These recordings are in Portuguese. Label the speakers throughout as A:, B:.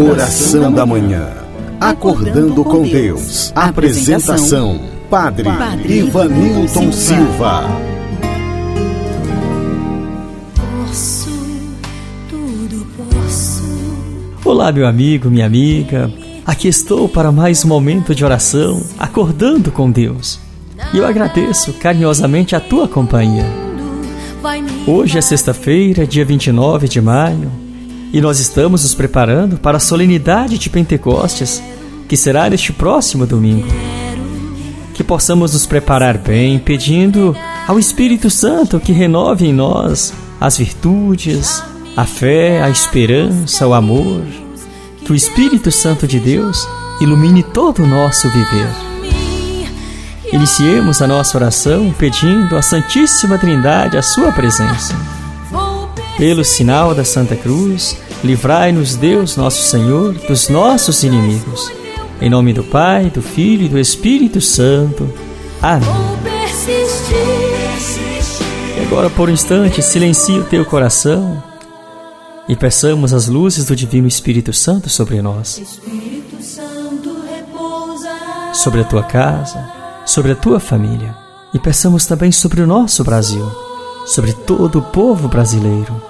A: Oração da Manhã. Acordando com Deus. Apresentação: Padre, Ivanilton Silva.
B: Posso, tudo posso.
C: Olá, meu amigo, minha amiga. Aqui estou para mais um momento de oração, acordando com Deus. E eu agradeço carinhosamente a tua companhia. Hoje é sexta-feira, dia 29 de maio, e nós estamos nos preparando para a solenidade de Pentecostes, que será neste próximo domingo. Que possamos nos preparar bem, pedindo ao Espírito Santo que renove em nós as virtudes, a fé, a esperança, o amor. Que o Espírito Santo de Deus ilumine todo o nosso viver. Iniciemos a nossa oração pedindo à Santíssima Trindade a sua presença. Pelo sinal da Santa Cruz, livrai-nos Deus nosso Senhor dos nossos inimigos. Em nome do Pai, do Filho e do Espírito Santo. Amém. E agora, por um instante, silencie o teu coração e peçamos as luzes do Divino Espírito Santo sobre nós,
B: Espírito Santo repousa.
C: sobre a tua casa, sobre a tua família. E peçamos também sobre o nosso Brasil, sobre todo o povo brasileiro.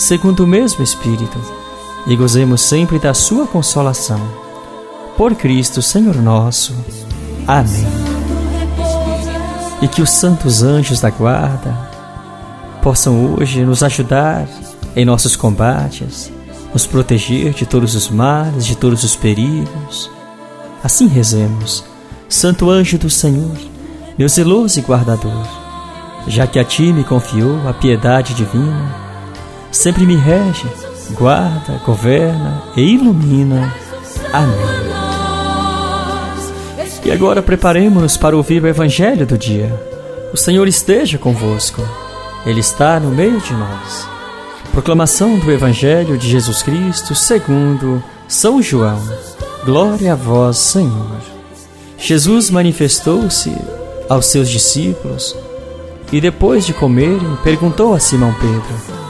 C: segundo o mesmo Espírito, e gozemos sempre da Sua consolação. Por Cristo, Senhor nosso. Amém. E que os santos anjos da guarda possam hoje nos ajudar em nossos combates, nos proteger de todos os males, de todos os perigos. Assim rezemos. Santo anjo do Senhor, meu zeloso e guardador, já que a ti me confiou a piedade divina, sempre me rege, guarda, governa e ilumina. Amém. E agora preparemos-nos para ouvir o Evangelho do dia. O Senhor esteja convosco, Ele está no meio de nós. Proclamação do Evangelho de Jesus Cristo segundo São João. Glória a vós, Senhor. Jesus manifestou-se aos seus discípulos e depois de comerem perguntou a Simão Pedro: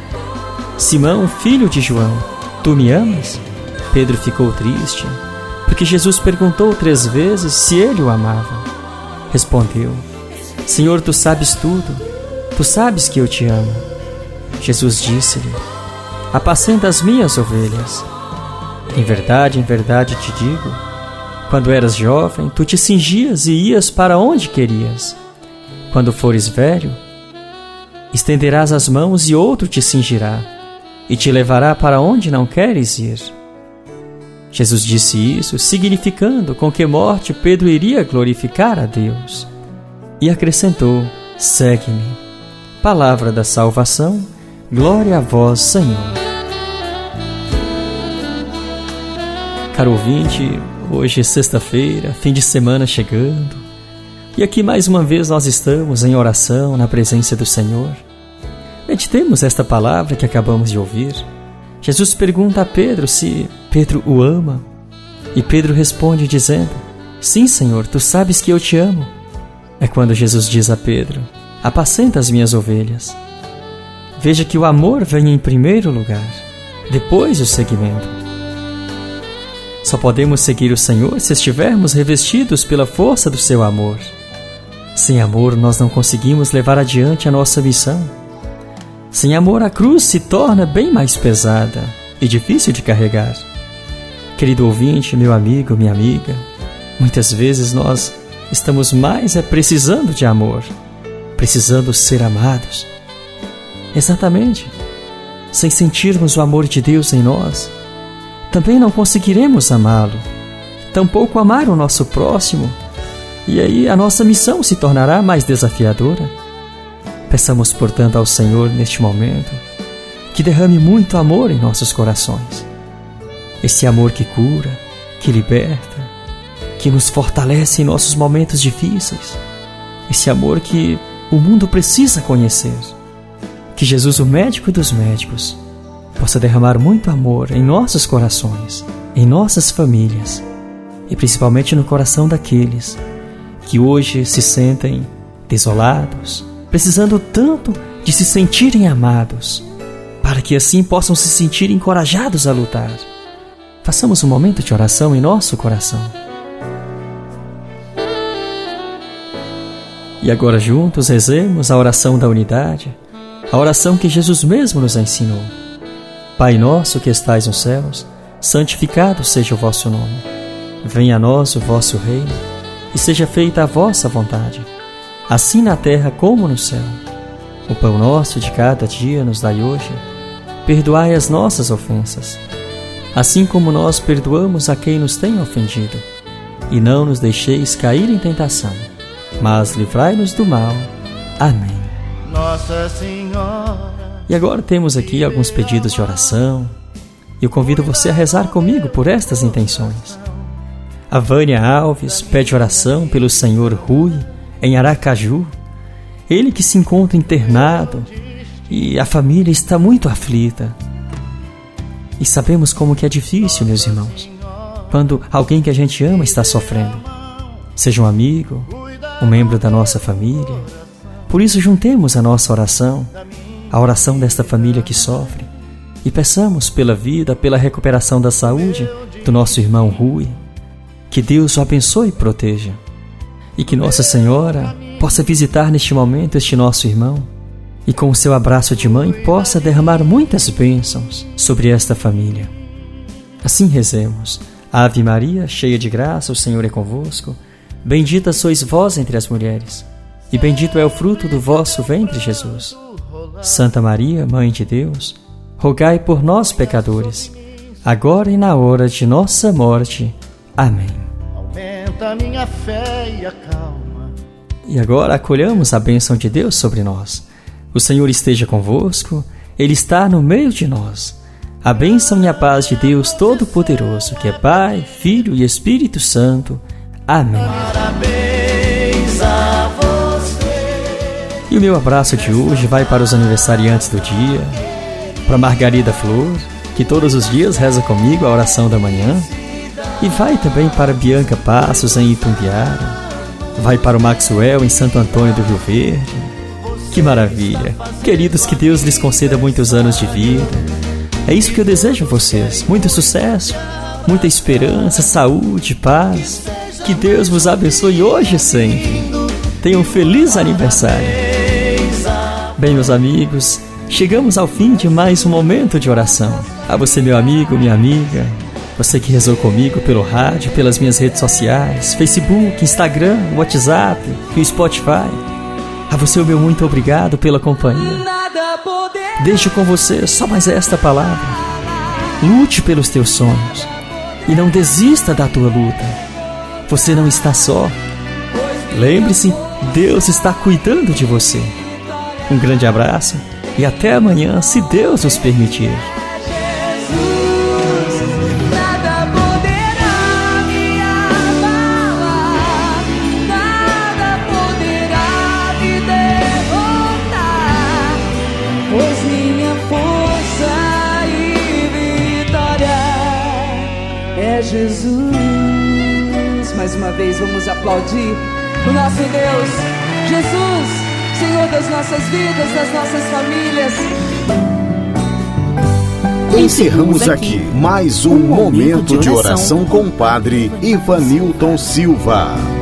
C: Simão, filho de João, tu me amas? Pedro ficou triste, porque Jesus perguntou três vezes se ele o amava. Respondeu: Senhor, tu sabes tudo, tu sabes que eu te amo. Jesus disse-lhe: Apacenta as minhas ovelhas. Em verdade, em verdade te digo: quando eras jovem, tu te cingias e ias para onde querias. Quando fores velho, estenderás as mãos e outro te cingirá e te levará para onde não queres ir. Jesus disse isso, significando com que morte Pedro iria glorificar a Deus. E acrescentou: Segue-me. Palavra da salvação, glória a vós, Senhor. Caro ouvinte, hoje é sexta-feira, fim de semana chegando, e aqui mais uma vez nós estamos em oração na presença do Senhor. Meditemos esta palavra que acabamos de ouvir. Jesus pergunta a Pedro se Pedro o ama, e Pedro responde dizendo: Sim, Senhor, tu sabes que eu te amo. É quando Jesus diz a Pedro: Apacenta as minhas ovelhas. Veja que o amor vem em primeiro lugar, depois o seguimento. Só podemos seguir o Senhor se estivermos revestidos pela força do seu amor. Sem amor, nós não conseguimos levar adiante a nossa missão. Sem amor, a cruz se torna bem mais pesada e difícil de carregar. Querido ouvinte, meu amigo, minha amiga, Muitas vezes nós estamos mais é precisando de amor, precisando ser amados. Exatamente. Sem sentirmos o amor de Deus em nós, também não conseguiremos amá-lo, tampouco amar o nosso próximo, e aí a nossa missão se tornará mais desafiadora. Peçamos, portanto, ao Senhor neste momento que derrame muito amor em nossos corações. Esse amor que cura, que liberta, que nos fortalece em nossos momentos difíceis. Esse amor que o mundo precisa conhecer. Que Jesus, o médico dos médicos, possa derramar muito amor em nossos corações, em nossas famílias e principalmente no coração daqueles que hoje se sentem desolados, precisando tanto de se sentirem amados, para que assim possam se sentir encorajados a lutar. Façamos um momento de oração em nosso coração. E agora juntos rezemos a oração da unidade, a oração que Jesus mesmo nos ensinou. Pai nosso que estais nos céus, santificado seja o vosso nome. Venha a nós o vosso reino, e seja feita a vossa vontade, assim na terra como no céu. O pão nosso de cada dia nos dai hoje. Perdoai as nossas ofensas, assim como nós perdoamos a quem nos tem ofendido. E não nos deixeis cair em tentação mas livrai-nos do mal. Amém. Nossa Senhora. E agora temos aqui alguns pedidos de oração. Eu convido você a rezar comigo por estas intenções. A Vânia Alves pede oração pelo senhor Rui, em Aracaju. Ele que se encontra internado e a família está muito aflita. E sabemos como que é difícil, meus irmãos, quando alguém que a gente ama está sofrendo. Seja um amigo, um membro da nossa família. Por isso, juntemos a nossa oração, a oração desta família que sofre, e peçamos pela vida, pela recuperação da saúde do nosso irmão Rui. Que Deus o abençoe e proteja. E que Nossa Senhora possa visitar neste momento este nosso irmão e, com o seu abraço de mãe, possa derramar muitas bênçãos sobre esta família. Assim rezemos. Ave Maria, cheia de graça, o Senhor é convosco. Bendita sois vós entre as mulheres, e bendito é o fruto do vosso ventre, Jesus. Santa Maria, Mãe de Deus, rogai por nós, pecadores, agora e na hora de nossa morte. Amém. Aumenta minha fé e acalma. E agora acolhamos a bênção de Deus sobre nós. O Senhor esteja convosco, Ele está no meio de nós. A bênção e a paz de Deus Todo-Poderoso, que é Pai, Filho e Espírito Santo, Amém. E o meu abraço de hoje vai para os aniversariantes do dia, para Margarida Flor, que todos os dias reza comigo a oração da manhã, e vai também para Bianca Passos em Itumbiara, vai para o Maxwell em Santo Antônio do Rio Verde. Que maravilha! Queridos, que Deus lhes conceda muitos anos de vida. É isso que eu desejo a vocês: muito sucesso, muita esperança, saúde, paz que Deus vos abençoe hoje e sempre. Tenha um feliz aniversário. Bem, meus amigos, chegamos ao fim de mais um momento de oração. A você, meu amigo, minha amiga, você que rezou comigo pelo rádio, pelas minhas redes sociais, Facebook, Instagram, WhatsApp e Spotify. A você, o meu muito obrigado pela companhia. Deixo com você só mais esta palavra. Lute pelos teus sonhos e não desista da tua luta. Você não está só. Lembre-se, Deus está cuidando de você. Um grande abraço e até amanhã, se Deus nos permitir.
D: Jesus mais uma vez vamos aplaudir o nosso Deus, Jesus, Senhor das nossas vidas, das nossas famílias.
A: Encerramos aqui mais um momento de oração com o Padre Ivanilton Silva.